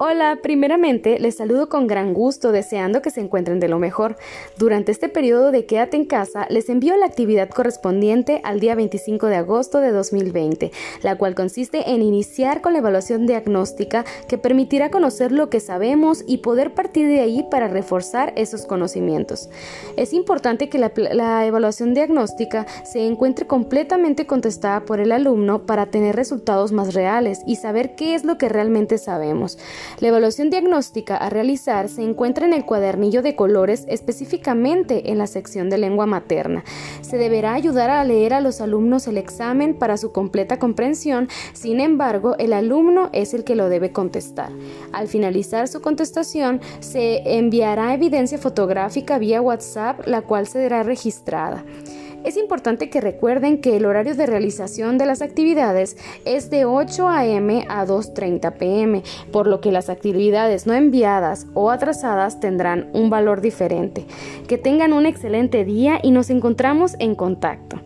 Hola, primeramente les saludo con gran gusto deseando que se encuentren de lo mejor. Durante este periodo de quédate en casa les envío la actividad correspondiente al día 25 de agosto de 2020, la cual consiste en iniciar con la evaluación diagnóstica que permitirá conocer lo que sabemos y poder partir de ahí para reforzar esos conocimientos. Es importante que la, la evaluación diagnóstica se encuentre completamente contestada por el alumno para tener resultados más reales y saber qué es lo que realmente sabemos. La evaluación diagnóstica a realizar se encuentra en el cuadernillo de colores específicamente en la sección de lengua materna. Se deberá ayudar a leer a los alumnos el examen para su completa comprensión, sin embargo, el alumno es el que lo debe contestar. Al finalizar su contestación, se enviará evidencia fotográfica vía WhatsApp, la cual será registrada. Es importante que recuerden que el horario de realización de las actividades es de 8 a.m. a 2.30 p.m., por lo que las actividades no enviadas o atrasadas tendrán un valor diferente. Que tengan un excelente día y nos encontramos en contacto.